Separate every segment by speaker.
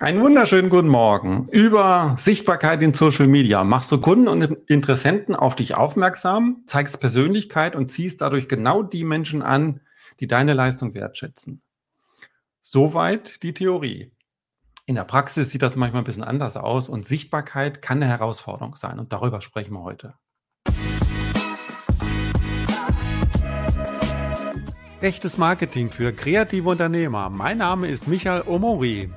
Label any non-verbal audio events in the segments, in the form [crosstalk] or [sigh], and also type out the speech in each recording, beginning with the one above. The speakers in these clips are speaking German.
Speaker 1: Einen wunderschönen guten Morgen. Über Sichtbarkeit in Social Media machst du Kunden und Interessenten auf dich aufmerksam, zeigst Persönlichkeit und ziehst dadurch genau die Menschen an, die deine Leistung wertschätzen. Soweit die Theorie. In der Praxis sieht das manchmal ein bisschen anders aus und Sichtbarkeit kann eine Herausforderung sein und darüber sprechen wir heute. Echtes Marketing für kreative Unternehmer. Mein Name ist Michael Omori.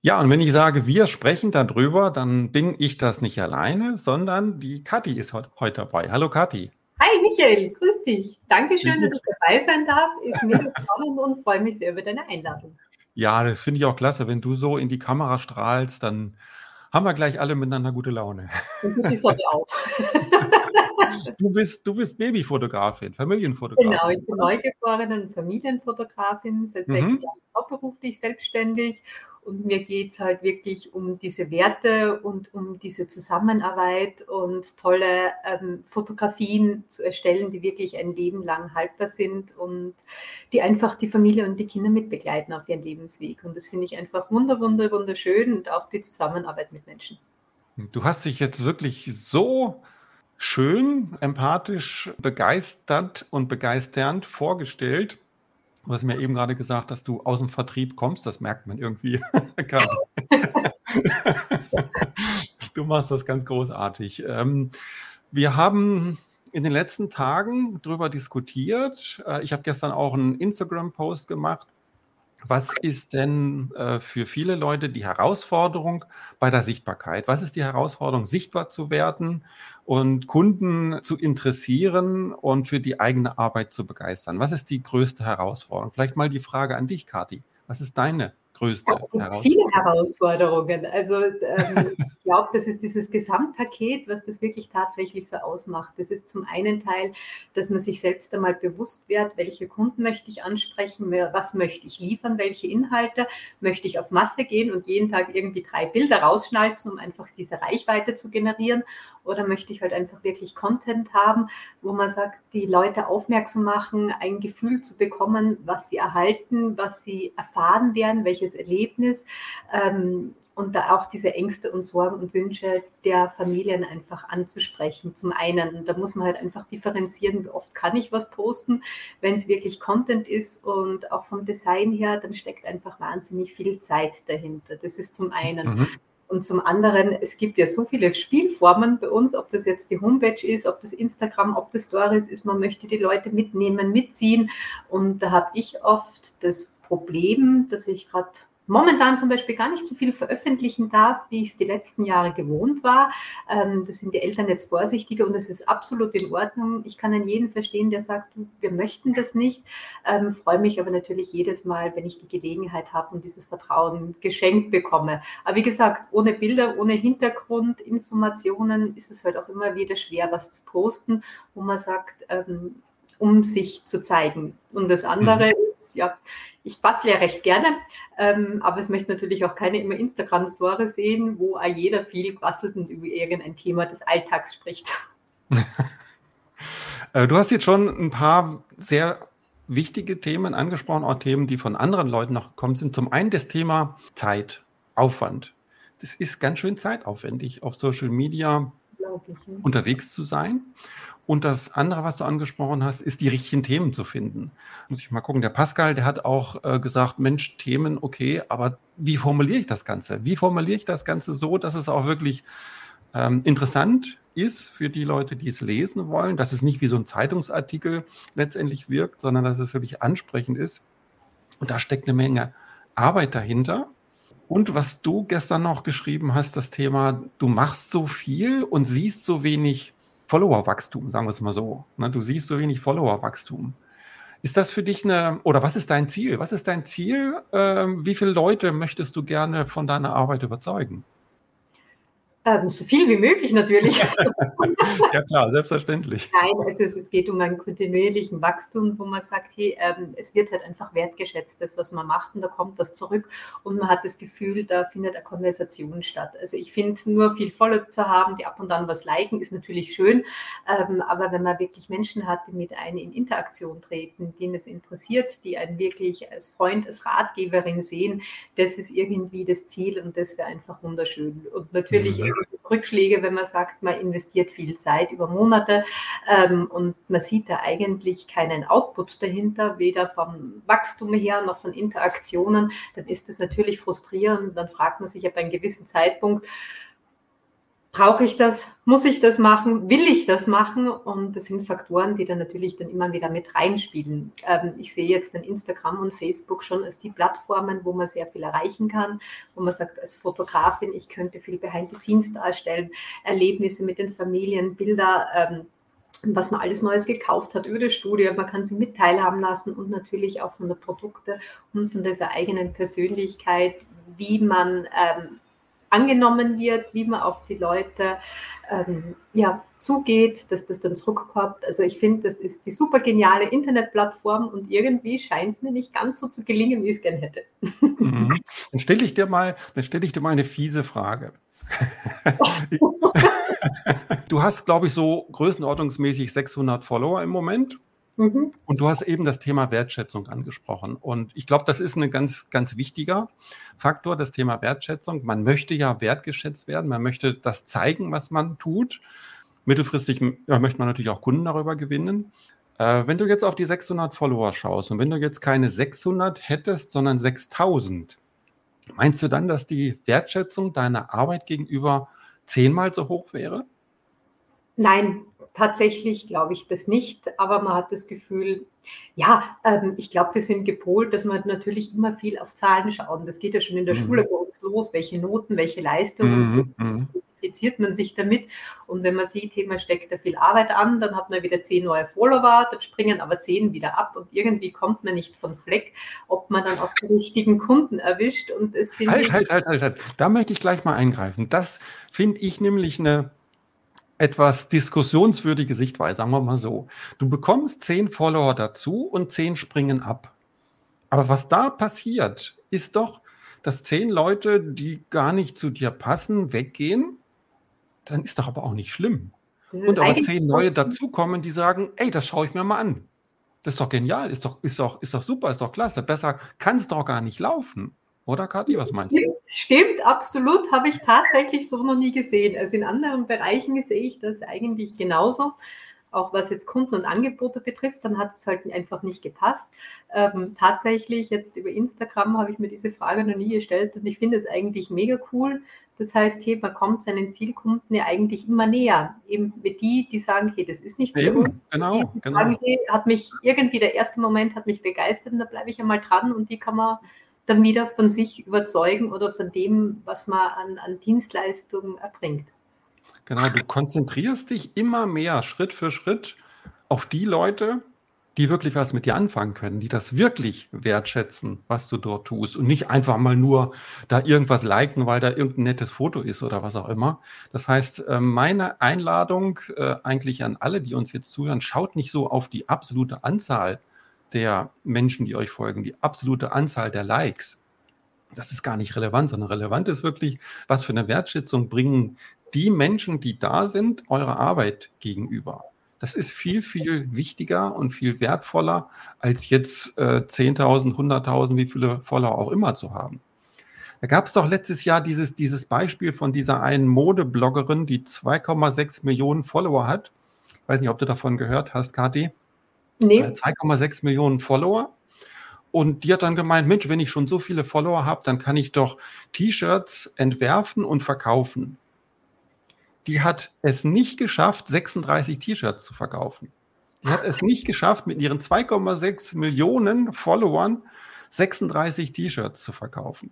Speaker 1: Ja, und wenn ich sage, wir sprechen darüber, dann bin ich das nicht alleine, sondern die Kathi ist heute dabei. Hallo Kathi.
Speaker 2: Hi Michael, grüß dich. Dankeschön, dass ich dabei sein darf. Ist mir spannend und freue mich sehr über deine Einladung.
Speaker 1: Ja, das finde ich auch klasse. Wenn du so in die Kamera strahlst, dann haben wir gleich alle miteinander gute Laune. Und gut die Sonne auf. du bist, du bist Babyfotografin, Familienfotografin.
Speaker 2: Genau, ich bin neugeborene Familienfotografin, seit mhm. sechs Jahren hauptberuflich selbstständig und mir geht es halt wirklich um diese Werte und um diese Zusammenarbeit und tolle ähm, Fotografien zu erstellen, die wirklich ein Leben lang haltbar sind und die einfach die Familie und die Kinder mitbegleiten auf ihren Lebensweg. Und das finde ich einfach wunder, wunder, wunderschön und auch die Zusammenarbeit mit Menschen.
Speaker 1: Du hast dich jetzt wirklich so schön, empathisch, begeistert und begeisternd vorgestellt. Du hast mir eben gerade gesagt, dass du aus dem Vertrieb kommst. Das merkt man irgendwie. [laughs] [laughs] du machst das ganz großartig. Ähm, wir haben in den letzten Tagen darüber diskutiert. Äh, ich habe gestern auch einen Instagram-Post gemacht was ist denn äh, für viele Leute die Herausforderung bei der Sichtbarkeit? Was ist die Herausforderung, sichtbar zu werden und Kunden zu interessieren und für die eigene Arbeit zu begeistern? Was ist die größte Herausforderung? Vielleicht mal die Frage an dich, Kathi. Was ist deine größte
Speaker 2: Herausforderung? Viele Herausforderungen. Also ähm, [laughs] glaube, das ist dieses Gesamtpaket, was das wirklich tatsächlich so ausmacht. Das ist zum einen Teil, dass man sich selbst einmal bewusst wird, welche Kunden möchte ich ansprechen, was möchte ich liefern, welche Inhalte möchte ich auf Masse gehen und jeden Tag irgendwie drei Bilder rausschnalzen, um einfach diese Reichweite zu generieren. Oder möchte ich halt einfach wirklich Content haben, wo man sagt, die Leute aufmerksam machen, ein Gefühl zu bekommen, was sie erhalten, was sie erfahren werden, welche persönliches Erlebnis ähm, und da auch diese Ängste und Sorgen und Wünsche der Familien einfach anzusprechen. Zum einen, und da muss man halt einfach differenzieren, wie oft kann ich was posten, wenn es wirklich Content ist und auch vom Design her, dann steckt einfach wahnsinnig viel Zeit dahinter. Das ist zum einen. Mhm. Und zum anderen, es gibt ja so viele Spielformen bei uns, ob das jetzt die Homepage ist, ob das Instagram, ob das Stories ist, man möchte die Leute mitnehmen, mitziehen. Und da habe ich oft das Problem, dass ich gerade momentan zum Beispiel gar nicht so viel veröffentlichen darf, wie ich es die letzten Jahre gewohnt war. Ähm, das sind die Eltern jetzt vorsichtiger und das ist absolut in Ordnung. Ich kann an jeden verstehen, der sagt, wir möchten das nicht. Ähm, freue mich aber natürlich jedes Mal, wenn ich die Gelegenheit habe und dieses Vertrauen geschenkt bekomme. Aber wie gesagt, ohne Bilder, ohne Hintergrundinformationen ist es halt auch immer wieder schwer, was zu posten, wo man sagt, ähm, um sich zu zeigen. Und das andere mhm. ist, ja, ich bastle ja recht gerne, ähm, aber es möchte natürlich auch keine immer Instagram-Story sehen, wo jeder viel bastelt und über irgendein Thema des Alltags spricht. [laughs]
Speaker 1: Äh, du hast jetzt schon ein paar sehr wichtige Themen angesprochen, auch Themen, die von anderen Leuten noch gekommen sind. Zum einen das Thema Zeit, Aufwand. Das ist ganz schön zeitaufwendig, auf Social Media unterwegs zu sein. Und das andere, was du angesprochen hast, ist die richtigen Themen zu finden. Muss ich mal gucken. Der Pascal, der hat auch äh, gesagt, Mensch, Themen, okay, aber wie formuliere ich das Ganze? Wie formuliere ich das Ganze so, dass es auch wirklich ähm, interessant ist für die Leute, die es lesen wollen, dass es nicht wie so ein Zeitungsartikel letztendlich wirkt, sondern dass es wirklich ansprechend ist. Und da steckt eine Menge Arbeit dahinter. Und was du gestern noch geschrieben hast, das Thema, du machst so viel und siehst so wenig Followerwachstum, sagen wir es mal so. Ne? Du siehst so wenig Followerwachstum. Ist das für dich eine, oder was ist dein Ziel? Was ist dein Ziel? Ähm, wie viele Leute möchtest du gerne von deiner Arbeit überzeugen?
Speaker 2: Ähm, so viel wie möglich natürlich. [laughs]
Speaker 1: ja klar, selbstverständlich.
Speaker 2: Nein, also es, es, geht um einen kontinuierlichen Wachstum, wo man sagt, hey, ähm, es wird halt einfach wertgeschätzt, das, was man macht, und da kommt was zurück und man hat das Gefühl, da findet eine Konversation statt. Also ich finde, nur viel Follow zu haben, die ab und an was liken, ist natürlich schön, ähm, aber wenn man wirklich Menschen hat, die mit einem in Interaktion treten, denen es interessiert, die einen wirklich als Freund, als Ratgeberin sehen, das ist irgendwie das Ziel und das wäre einfach wunderschön. Und natürlich mhm. Rückschläge, wenn man sagt, man investiert viel Zeit über Monate ähm, und man sieht da eigentlich keinen Output dahinter, weder vom Wachstum her noch von Interaktionen, dann ist das natürlich frustrierend. Dann fragt man sich ab einem gewissen Zeitpunkt, brauche ich das, muss ich das machen, will ich das machen? Und das sind Faktoren, die dann natürlich dann immer wieder mit reinspielen. Ähm, ich sehe jetzt dann Instagram und Facebook schon als die Plattformen, wo man sehr viel erreichen kann, wo man sagt, als Fotografin, ich könnte viel Behind the Scenes darstellen, Erlebnisse mit den Familien, Bilder, ähm, was man alles Neues gekauft hat über die Studie. Man kann sie mit teilhaben lassen und natürlich auch von der Produkte und von dieser eigenen Persönlichkeit, wie man ähm, angenommen wird, wie man auf die Leute ähm, ja, zugeht, dass das dann zurückkommt. Also ich finde, das ist die super geniale Internetplattform und irgendwie scheint es mir nicht ganz so zu gelingen, wie ich es gerne hätte.
Speaker 1: Mhm. [laughs] Dann stelle ich dir mal, dann stelle ich dir mal eine fiese Frage. [laughs] [laughs] du hast, glaube ich, so größenordnungsmäßig 600 Follower im Moment. Mhm. Und du hast eben das Thema Wertschätzung angesprochen. Und ich glaube, das ist ein ganz, ganz wichtiger Faktor, das Thema Wertschätzung. Man möchte ja wertgeschätzt werden. Man möchte das zeigen, was man tut. Mittelfristig ja, möchte man natürlich auch Kunden darüber gewinnen. Äh, wenn du jetzt auf die 600 Follower schaust und wenn du jetzt keine 600 hättest, sondern 6000, meinst du dann, dass die Wertschätzung deiner Arbeit gegenüber zehnmal so hoch wäre?
Speaker 2: Nein, Tatsächlich glaube ich das nicht, aber man hat das Gefühl, ja, ähm, ich glaube, wir sind gepolt, dass man natürlich immer viel auf Zahlen schauen. Das geht ja schon in der mhm. Schule bei uns los, welche Noten, welche Leistungen, mhm. identifiziert man sich damit. Und wenn man sieht, hey, man steckt da viel Arbeit an, dann hat man wieder zehn neue Follower, dann springen aber zehn wieder ab und irgendwie kommt man nicht von Fleck, ob man dann auch die richtigen Kunden erwischt. Und es
Speaker 1: halt, halt, halt, halt, halt. Da möchte ich gleich mal eingreifen. Das finde ich nämlich eine etwas diskussionswürdige Sichtweise, sagen wir mal so. Du bekommst zehn Follower dazu und zehn springen ab. Aber was da passiert, ist doch, dass zehn Leute, die gar nicht zu dir passen, weggehen. Dann ist doch aber auch nicht schlimm. Und aber zehn neue dazukommen, die sagen, ey, das schaue ich mir mal an. Das ist doch genial, ist doch, ist doch, ist doch super, ist doch klasse. Besser kann es doch gar nicht laufen. Oder Kathi, was meinst du?
Speaker 2: Stimmt, absolut, habe ich tatsächlich so noch nie gesehen. Also in anderen Bereichen sehe ich das eigentlich genauso. Auch was jetzt Kunden und Angebote betrifft, dann hat es halt einfach nicht gepasst. Ähm, tatsächlich, jetzt über Instagram habe ich mir diese Frage noch nie gestellt und ich finde es eigentlich mega cool. Das heißt, hey, man kommt seinen Zielkunden ja eigentlich immer näher. Eben mit die, die sagen, hey, das ist nichts für uns.
Speaker 1: Genau,
Speaker 2: die, die
Speaker 1: genau.
Speaker 2: Sagen, hey, hat mich irgendwie der erste Moment hat mich begeistert und da bleibe ich einmal dran und die kann man dann wieder von sich überzeugen oder von dem, was man an, an Dienstleistungen erbringt.
Speaker 1: Genau, du konzentrierst dich immer mehr Schritt für Schritt auf die Leute, die wirklich was mit dir anfangen können, die das wirklich wertschätzen, was du dort tust und nicht einfach mal nur da irgendwas liken, weil da irgendein nettes Foto ist oder was auch immer. Das heißt, äh, meine Einladung äh, eigentlich an alle, die uns jetzt zuhören, schaut nicht so auf die absolute Anzahl der Menschen, die euch folgen, die absolute Anzahl der Likes, das ist gar nicht relevant, sondern relevant ist wirklich, was für eine Wertschätzung bringen die Menschen, die da sind, eurer Arbeit gegenüber. Das ist viel, viel wichtiger und viel wertvoller, als jetzt äh, 10.000, 100.000, wie viele Follower auch immer zu haben. Da gab es doch letztes Jahr dieses, dieses Beispiel von dieser einen Modebloggerin, die 2,6 Millionen Follower hat. Ich weiß nicht, ob du davon gehört hast, Kathi. Nee. 2,6 äh, Millionen Follower. Und die hat dann gemeint, Mensch, wenn ich schon so viele Follower habe, dann kann ich doch T-Shirts entwerfen und verkaufen. Die hat es nicht geschafft, 36 T-Shirts zu verkaufen. Die hat es nicht geschafft, mit ihren 2,6 Millionen Followern 36 T-Shirts zu verkaufen.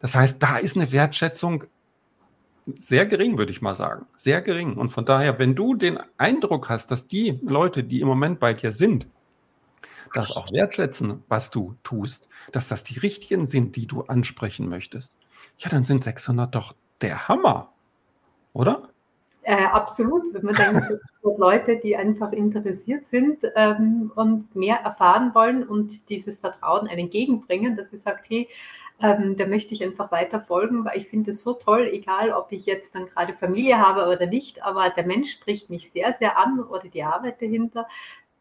Speaker 1: Das heißt, da ist eine Wertschätzung sehr gering, würde ich mal sagen. Sehr gering. Und von daher, wenn du den Eindruck hast, dass die Leute, die im Moment bei dir sind, das auch wertschätzen, was du tust, dass das die richtigen sind, die du ansprechen möchtest, ja, dann sind 600 doch der Hammer. oder?
Speaker 2: Äh, absolut, wenn man denkt, Leute, die einfach interessiert sind ähm, und mehr erfahren wollen und dieses Vertrauen einen entgegenbringen, dass sie sagt, hey, ähm, da möchte ich einfach weiter folgen, weil ich finde es so toll, egal ob ich jetzt dann gerade Familie habe oder nicht, aber der Mensch spricht mich sehr, sehr an oder die Arbeit dahinter.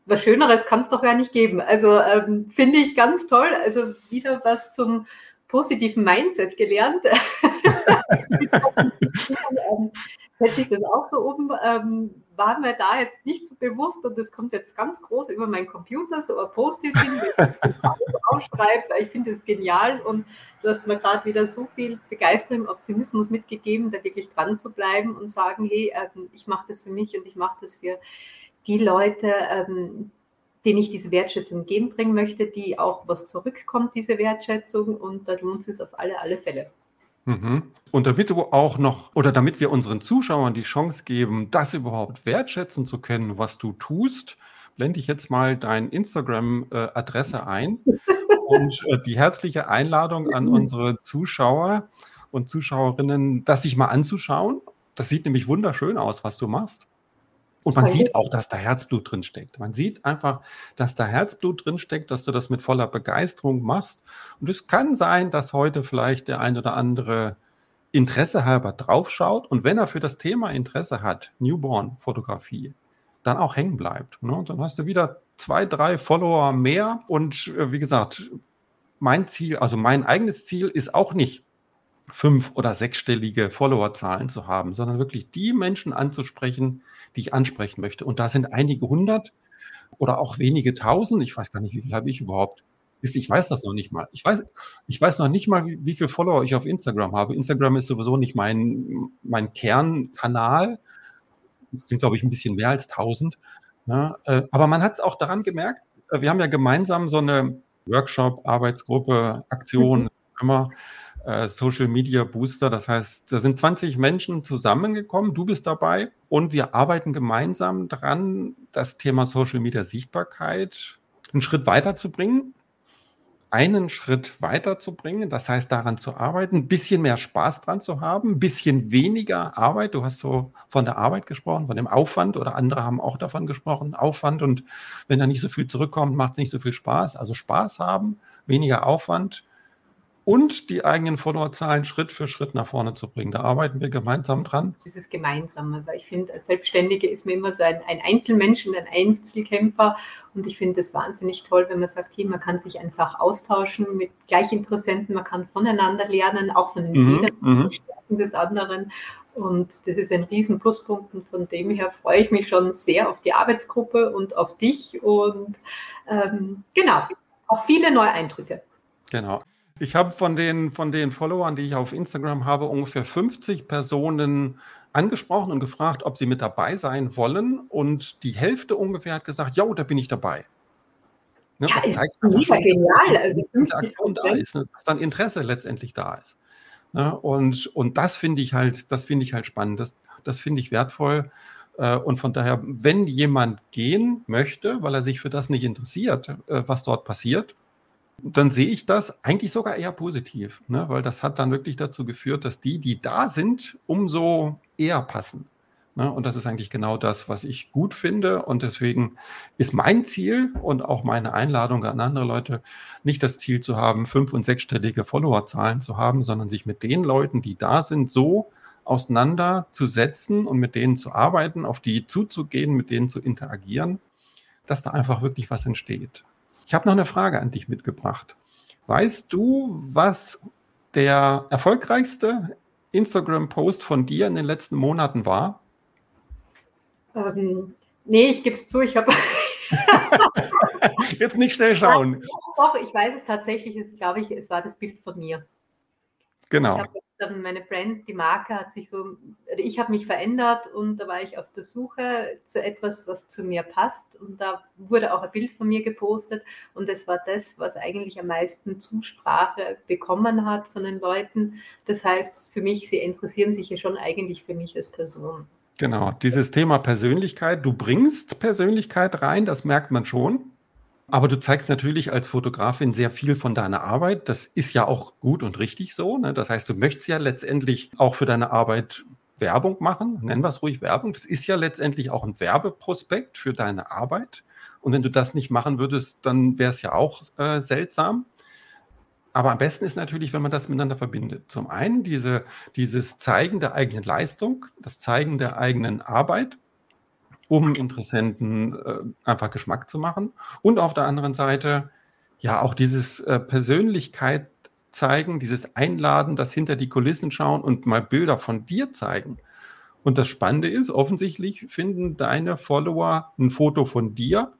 Speaker 2: Was Schöneres kann es doch gar nicht geben. Also ähm, finde ich ganz toll. Also wieder was zum positiven Mindset gelernt. [laughs] [laughs] Hätte ich das auch so oben, ähm, war mir da jetzt nicht so bewusst und das kommt jetzt ganz groß über meinen Computer, so ein Post-it hin, [laughs] aufschreibt. Ich finde es genial und du hast mir gerade wieder so viel Begeisterung, Optimismus mitgegeben, da wirklich dran zu bleiben und sagen, hey, ähm, ich mache das für mich und ich mache das für die Leute, ähm, denen ich diese Wertschätzung entgegenbringen möchte, die auch was zurückkommt, diese Wertschätzung und da lohnt es auf alle, alle Fälle.
Speaker 1: Mhm. Und damit du auch noch, oder damit wir unseren Zuschauern die Chance geben, das überhaupt wertschätzen zu können, was du tust, blende ich jetzt mal deine Instagram-Adresse ein [laughs] und äh, die herzliche Einladung an unsere Zuschauer und Zuschauerinnen, das sich mal anzuschauen. Das sieht nämlich wunderschön aus, was du machst. Und man sieht auch, dass da Herzblut drin steckt. Man sieht einfach, dass da Herzblut drin steckt, dass du das mit voller Begeisterung machst. Und es kann sein, dass heute vielleicht der ein oder andere Interesse halber draufschaut und wenn er für das Thema Interesse hat, Newborn-Fotografie, dann auch hängen bleibt. Ne? Und dann hast du wieder zwei, drei Follower mehr. Und äh, wie gesagt, mein Ziel, also mein eigenes Ziel ist auch nicht fünf- oder sechsstellige Followerzahlen zu haben, sondern wirklich die Menschen anzusprechen, die ich ansprechen möchte. Und da sind einige hundert oder auch wenige tausend. Ich weiß gar nicht, wie viel habe ich überhaupt. Ich weiß das noch nicht mal. Ich weiß, ich weiß noch nicht mal, wie, wie viele Follower ich auf Instagram habe. Instagram ist sowieso nicht mein, mein Kernkanal. Es sind, glaube ich, ein bisschen mehr als tausend. Ja, äh, aber man hat es auch daran gemerkt, äh, wir haben ja gemeinsam so eine Workshop, Arbeitsgruppe, Aktion, mhm. immer äh, Social Media Booster. Das heißt, da sind 20 Menschen zusammengekommen, du bist dabei und wir arbeiten gemeinsam daran, das Thema Social Media Sichtbarkeit einen Schritt weiterzubringen. Einen Schritt weiterzubringen, das heißt daran zu arbeiten, ein bisschen mehr Spaß dran zu haben, ein bisschen weniger Arbeit. Du hast so von der Arbeit gesprochen, von dem Aufwand oder andere haben auch davon gesprochen, Aufwand und wenn da nicht so viel zurückkommt, macht es nicht so viel Spaß. Also Spaß haben, weniger Aufwand und die eigenen Followerzahlen Schritt für Schritt nach vorne zu bringen. Da arbeiten wir gemeinsam dran.
Speaker 2: Dieses Gemeinsame, weil ich finde, als Selbstständige ist man immer so ein, ein Einzelmensch und ein Einzelkämpfer. Und ich finde es wahnsinnig toll, wenn man sagt, hier, man kann sich einfach austauschen mit Gleichinteressenten, man kann voneinander lernen, auch von den mhm, Fehlern und mhm. Stärken des anderen. Und das ist ein riesen Pluspunkt und von dem her freue ich mich schon sehr auf die Arbeitsgruppe und auf dich und ähm, genau, auf viele neue Eindrücke.
Speaker 1: Genau. Ich habe von den, von den Followern, die ich auf Instagram habe, ungefähr 50 Personen angesprochen und gefragt, ob sie mit dabei sein wollen. Und die Hälfte ungefähr hat gesagt, ja, da bin ich dabei.
Speaker 2: Ne, ja, das ist mega genial.
Speaker 1: Also da ist, ne, dass dann Interesse letztendlich da ist. Ne, und, und das finde ich halt, das finde ich halt spannend. Das, das finde ich wertvoll. Äh, und von daher, wenn jemand gehen möchte, weil er sich für das nicht interessiert, äh, was dort passiert, dann sehe ich das eigentlich sogar eher positiv, ne? weil das hat dann wirklich dazu geführt, dass die, die da sind, umso eher passen. Ne? Und das ist eigentlich genau das, was ich gut finde. Und deswegen ist mein Ziel und auch meine Einladung an andere Leute, nicht das Ziel zu haben, fünf- und sechsstellige Followerzahlen zu haben, sondern sich mit den Leuten, die da sind, so auseinanderzusetzen und mit denen zu arbeiten, auf die zuzugehen, mit denen zu interagieren, dass da einfach wirklich was entsteht. Ich habe noch eine Frage an dich mitgebracht. Weißt du, was der erfolgreichste Instagram-Post von dir in den letzten Monaten war?
Speaker 2: Ähm, nee, ich gebe es zu, ich habe. [laughs]
Speaker 1: Jetzt nicht schnell schauen.
Speaker 2: Doch, ich weiß es tatsächlich, es glaube ich, es war das Bild von mir.
Speaker 1: Genau.
Speaker 2: Ich habe meine Brand, die Marke hat sich so, ich habe mich verändert und da war ich auf der Suche zu etwas, was zu mir passt und da wurde auch ein Bild von mir gepostet und das war das, was eigentlich am meisten Zusprache bekommen hat von den Leuten. Das heißt, für mich, sie interessieren sich ja schon eigentlich für mich als Person.
Speaker 1: Genau, dieses Thema Persönlichkeit, du bringst Persönlichkeit rein, das merkt man schon. Aber du zeigst natürlich als Fotografin sehr viel von deiner Arbeit. Das ist ja auch gut und richtig so. Ne? Das heißt, du möchtest ja letztendlich auch für deine Arbeit Werbung machen, nennen wir es ruhig Werbung. Das ist ja letztendlich auch ein Werbeprospekt für deine Arbeit. Und wenn du das nicht machen würdest, dann wäre es ja auch äh, seltsam. Aber am besten ist natürlich, wenn man das miteinander verbindet. Zum einen diese, dieses Zeigen der eigenen Leistung, das Zeigen der eigenen Arbeit, um Interessenten äh, einfach Geschmack zu machen. Und auf der anderen Seite ja auch dieses äh, Persönlichkeit zeigen, dieses Einladen, das hinter die Kulissen schauen und mal Bilder von dir zeigen. Und das Spannende ist, offensichtlich finden deine Follower ein Foto von dir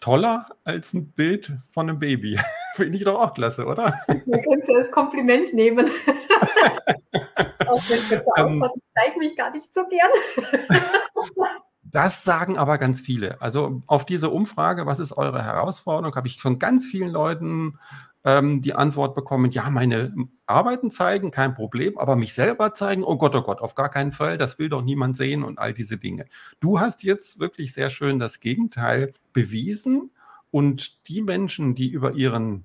Speaker 1: toller als ein Bild von einem Baby. [laughs] Finde ich doch auch klasse, oder?
Speaker 2: Man könnte es als Kompliment nehmen. [laughs] auch wenn ähm, ich zeige mich gar nicht so gern. [laughs]
Speaker 1: Das sagen aber ganz viele. Also auf diese Umfrage, was ist eure Herausforderung, habe ich von ganz vielen Leuten ähm, die Antwort bekommen, ja, meine Arbeiten zeigen, kein Problem, aber mich selber zeigen, oh Gott, oh Gott, auf gar keinen Fall, das will doch niemand sehen und all diese Dinge. Du hast jetzt wirklich sehr schön das Gegenteil bewiesen und die Menschen, die über ihren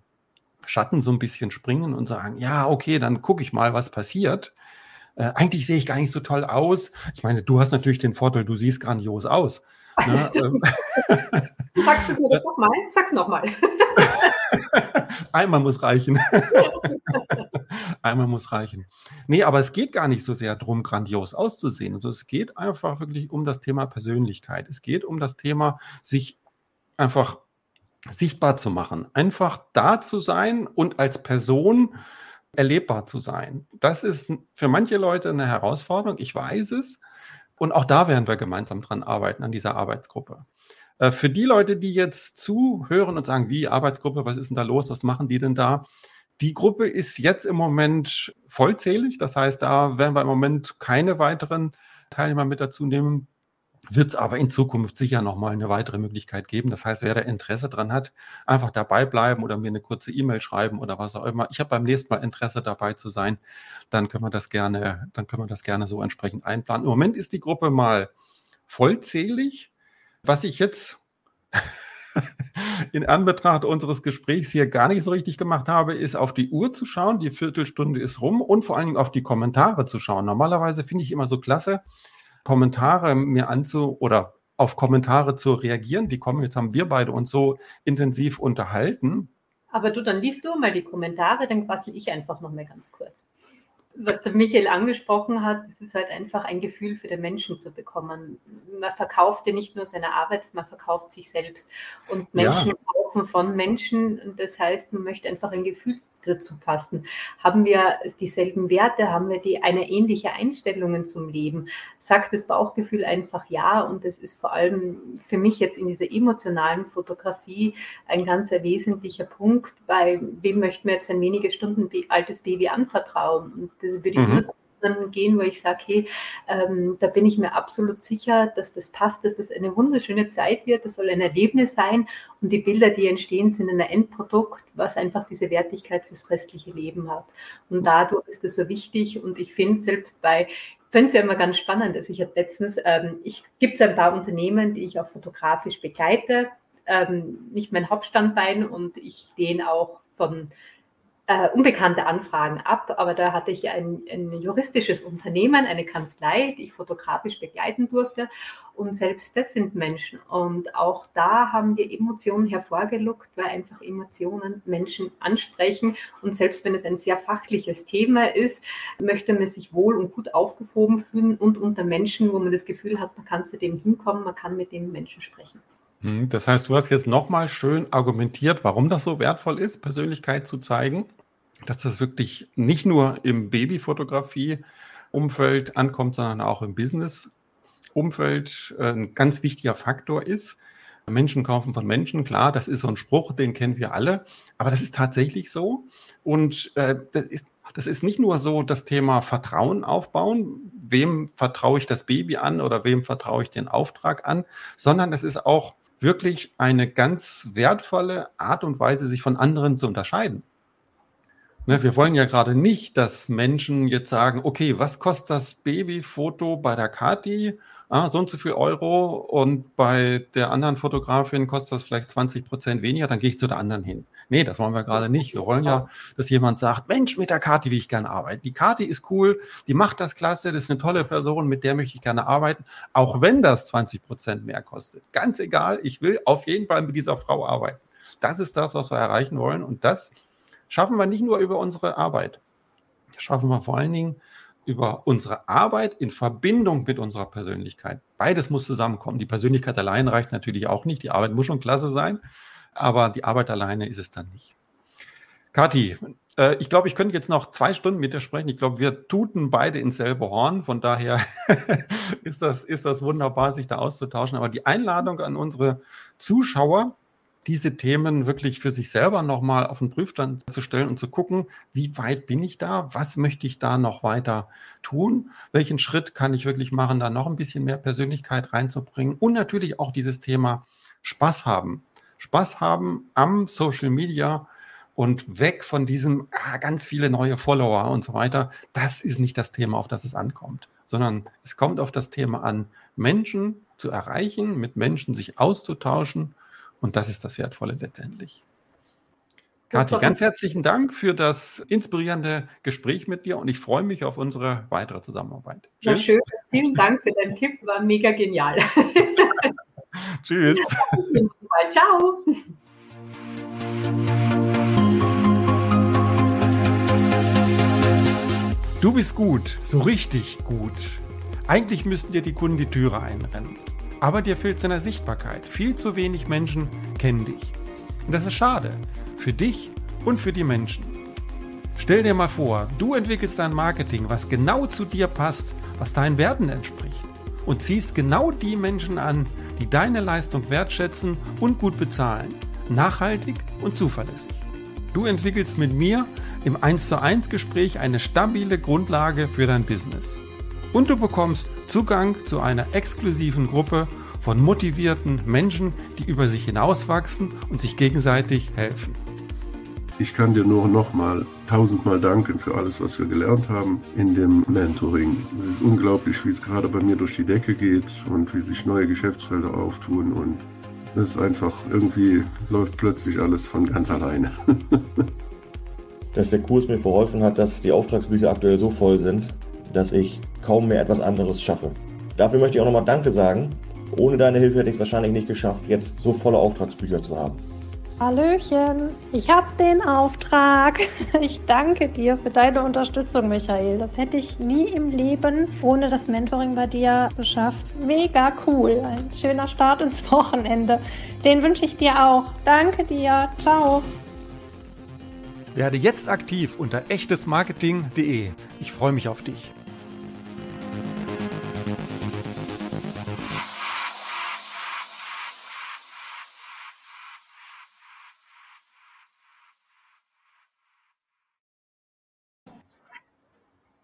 Speaker 1: Schatten so ein bisschen springen und sagen, ja, okay, dann gucke ich mal, was passiert. Äh, eigentlich sehe ich gar nicht so toll aus. Ich meine, du hast natürlich den Vorteil, du siehst grandios aus. Ne?
Speaker 2: Ähm. [laughs] Sagst du mir das nochmal? Sag's nochmal. [laughs]
Speaker 1: Einmal muss reichen. [laughs] Einmal muss reichen. Nee, aber es geht gar nicht so sehr darum, grandios auszusehen. Also es geht einfach wirklich um das Thema Persönlichkeit. Es geht um das Thema, sich einfach sichtbar zu machen. Einfach da zu sein und als Person erlebbar zu sein. Das ist für manche Leute eine Herausforderung. Ich weiß es. Und auch da werden wir gemeinsam dran arbeiten, an dieser Arbeitsgruppe. Äh, für die Leute, die jetzt zuhören und sagen, wie Arbeitsgruppe, was ist denn da los, was machen die denn da? Die Gruppe ist jetzt im Moment vollzählig. Das heißt, da werden wir im Moment keine weiteren Teilnehmer mit dazu nehmen. Wird es aber in Zukunft sicher nochmal eine weitere Möglichkeit geben. Das heißt, wer da Interesse dran hat, einfach dabei bleiben oder mir eine kurze E-Mail schreiben oder was auch immer. Ich habe beim nächsten Mal Interesse dabei zu sein, dann können wir das gerne, dann können wir das gerne so entsprechend einplanen. Im Moment ist die Gruppe mal vollzählig. Was ich jetzt [laughs] in Anbetracht unseres Gesprächs hier gar nicht so richtig gemacht habe, ist auf die Uhr zu schauen. Die Viertelstunde ist rum und vor allen Dingen auf die Kommentare zu schauen. Normalerweise finde ich immer so klasse, Kommentare mir anzu oder auf Kommentare zu reagieren. Die kommen, jetzt haben wir beide uns so intensiv unterhalten.
Speaker 2: Aber du, dann liest du mal die Kommentare, dann quassel ich einfach noch mal ganz kurz was der Michael angesprochen hat, das ist halt einfach ein Gefühl für den Menschen zu bekommen. Man verkauft ja nicht nur seine Arbeit, man verkauft sich selbst. Und Menschen ja. kaufen von Menschen. Das heißt, man möchte einfach ein Gefühl dazu passen? Haben wir dieselben Werte? Haben wir die eine ähnliche Einstellungen zum Leben? Sagt das Bauchgefühl einfach ja? Und das ist vor allem für mich jetzt in dieser emotionalen Fotografie ein ganz wesentlicher Punkt, weil wem möchten wir jetzt ein wenige Stunden altes Baby anvertrauen? Und das würde ich mhm. nur dann gehen, wo ich sage, hey, ähm, da bin ich mir absolut sicher, dass das passt, dass das eine wunderschöne Zeit wird, das soll ein Erlebnis sein. Und die Bilder, die entstehen, sind ein Endprodukt, was einfach diese Wertigkeit fürs restliche Leben hat. Und dadurch ist das so wichtig. Und ich finde selbst bei ich finde es ja immer ganz spannend, dass ich habe letztens, ähm, ich gibt es ein paar Unternehmen, die ich auch fotografisch begleite, ähm, nicht mein Hauptstandbein. Und ich den auch von äh, unbekannte Anfragen ab, aber da hatte ich ein, ein, juristisches Unternehmen, eine Kanzlei, die ich fotografisch begleiten durfte. Und selbst das sind Menschen. Und auch da haben wir Emotionen hervorgeluckt, weil einfach Emotionen Menschen ansprechen. Und selbst wenn es ein sehr fachliches Thema ist, möchte man sich wohl und gut aufgehoben fühlen und unter Menschen, wo man das Gefühl hat, man kann zu dem hinkommen, man kann mit dem Menschen sprechen.
Speaker 1: Hm, das heißt, du hast jetzt nochmal schön argumentiert, warum das so wertvoll ist, Persönlichkeit zu zeigen dass das wirklich nicht nur im Babyfotografie-Umfeld ankommt, sondern auch im Business-Umfeld äh, ein ganz wichtiger Faktor ist. Menschen kaufen von Menschen, klar, das ist so ein Spruch, den kennen wir alle, aber das ist tatsächlich so. Und äh, das, ist, das ist nicht nur so das Thema Vertrauen aufbauen, wem vertraue ich das Baby an oder wem vertraue ich den Auftrag an, sondern es ist auch wirklich eine ganz wertvolle Art und Weise, sich von anderen zu unterscheiden. Ne, wir wollen ja gerade nicht, dass Menschen jetzt sagen, okay, was kostet das Babyfoto bei der Kati? Ah, so und so viel Euro und bei der anderen Fotografin kostet das vielleicht 20 Prozent weniger, dann gehe ich zu der anderen hin. Nee, das wollen wir gerade nicht. Wir wollen ja, dass jemand sagt, Mensch, mit der Kati will ich gerne arbeiten. Die Kati ist cool, die macht das klasse, das ist eine tolle Person, mit der möchte ich gerne arbeiten, auch wenn das 20 Prozent mehr kostet. Ganz egal, ich will auf jeden Fall mit dieser Frau arbeiten. Das ist das, was wir erreichen wollen. Und das schaffen wir nicht nur über unsere Arbeit. Das schaffen wir vor allen Dingen über unsere Arbeit in Verbindung mit unserer Persönlichkeit. Beides muss zusammenkommen. Die Persönlichkeit allein reicht natürlich auch nicht. Die Arbeit muss schon klasse sein, aber die Arbeit alleine ist es dann nicht. Kathi, äh, ich glaube, ich könnte jetzt noch zwei Stunden mit dir sprechen. Ich glaube, wir tuten beide ins selbe Horn. Von daher [laughs] ist, das, ist das wunderbar, sich da auszutauschen. Aber die Einladung an unsere Zuschauer, diese Themen wirklich für sich selber nochmal auf den Prüfstand zu stellen und zu gucken, wie weit bin ich da, was möchte ich da noch weiter tun, welchen Schritt kann ich wirklich machen, da noch ein bisschen mehr Persönlichkeit reinzubringen und natürlich auch dieses Thema Spaß haben. Spaß haben am Social Media und weg von diesem ah, ganz viele neue Follower und so weiter. Das ist nicht das Thema, auf das es ankommt, sondern es kommt auf das Thema an, Menschen zu erreichen, mit Menschen sich auszutauschen und das ist das Wertvolle letztendlich. Kathi, ganz herzlichen Dank für das inspirierende Gespräch mit dir und ich freue mich auf unsere weitere Zusammenarbeit.
Speaker 2: Ja, schön. Vielen Dank für deinen Tipp, war mega genial. [laughs]
Speaker 1: Tschüss.
Speaker 2: Ciao.
Speaker 1: Du bist gut, so richtig gut. Eigentlich müssten dir die Kunden die Türe einrennen. Aber dir fehlt seiner Sichtbarkeit. Viel zu wenig Menschen kennen dich. Und das ist schade. Für dich und für die Menschen. Stell dir mal vor, du entwickelst dein Marketing, was genau zu dir passt, was deinen Werten entspricht. Und ziehst genau die Menschen an, die deine Leistung wertschätzen und gut bezahlen. Nachhaltig und zuverlässig. Du entwickelst mit mir im 1 zu 1 Gespräch eine stabile Grundlage für dein Business. Und du bekommst Zugang zu einer exklusiven Gruppe von motivierten Menschen, die über sich hinauswachsen und sich gegenseitig helfen.
Speaker 3: Ich kann dir nur nochmal tausendmal danken für alles, was wir gelernt haben in dem Mentoring. Es ist unglaublich, wie es gerade bei mir durch die Decke geht und wie sich neue Geschäftsfelder auftun und es ist einfach irgendwie läuft plötzlich alles von ganz alleine. [laughs]
Speaker 4: dass der Kurs mir verholfen hat, dass die Auftragsbücher aktuell so voll sind, dass ich kaum mehr etwas anderes schaffe. Dafür möchte ich auch nochmal Danke sagen. Ohne deine Hilfe hätte ich es wahrscheinlich nicht geschafft, jetzt so volle Auftragsbücher zu haben.
Speaker 5: Hallöchen, ich habe den Auftrag. [laughs] Ich danke dir für deine Unterstützung, Michael. Das hätte ich nie im Leben ohne das Mentoring bei dir geschafft. Mega cool. Ein schöner Start ins Wochenende. Den wünsche ich dir auch. Danke dir. Ciao.
Speaker 1: Werde jetzt aktiv unter echtesmarketing.de. Ich freue mich auf dich.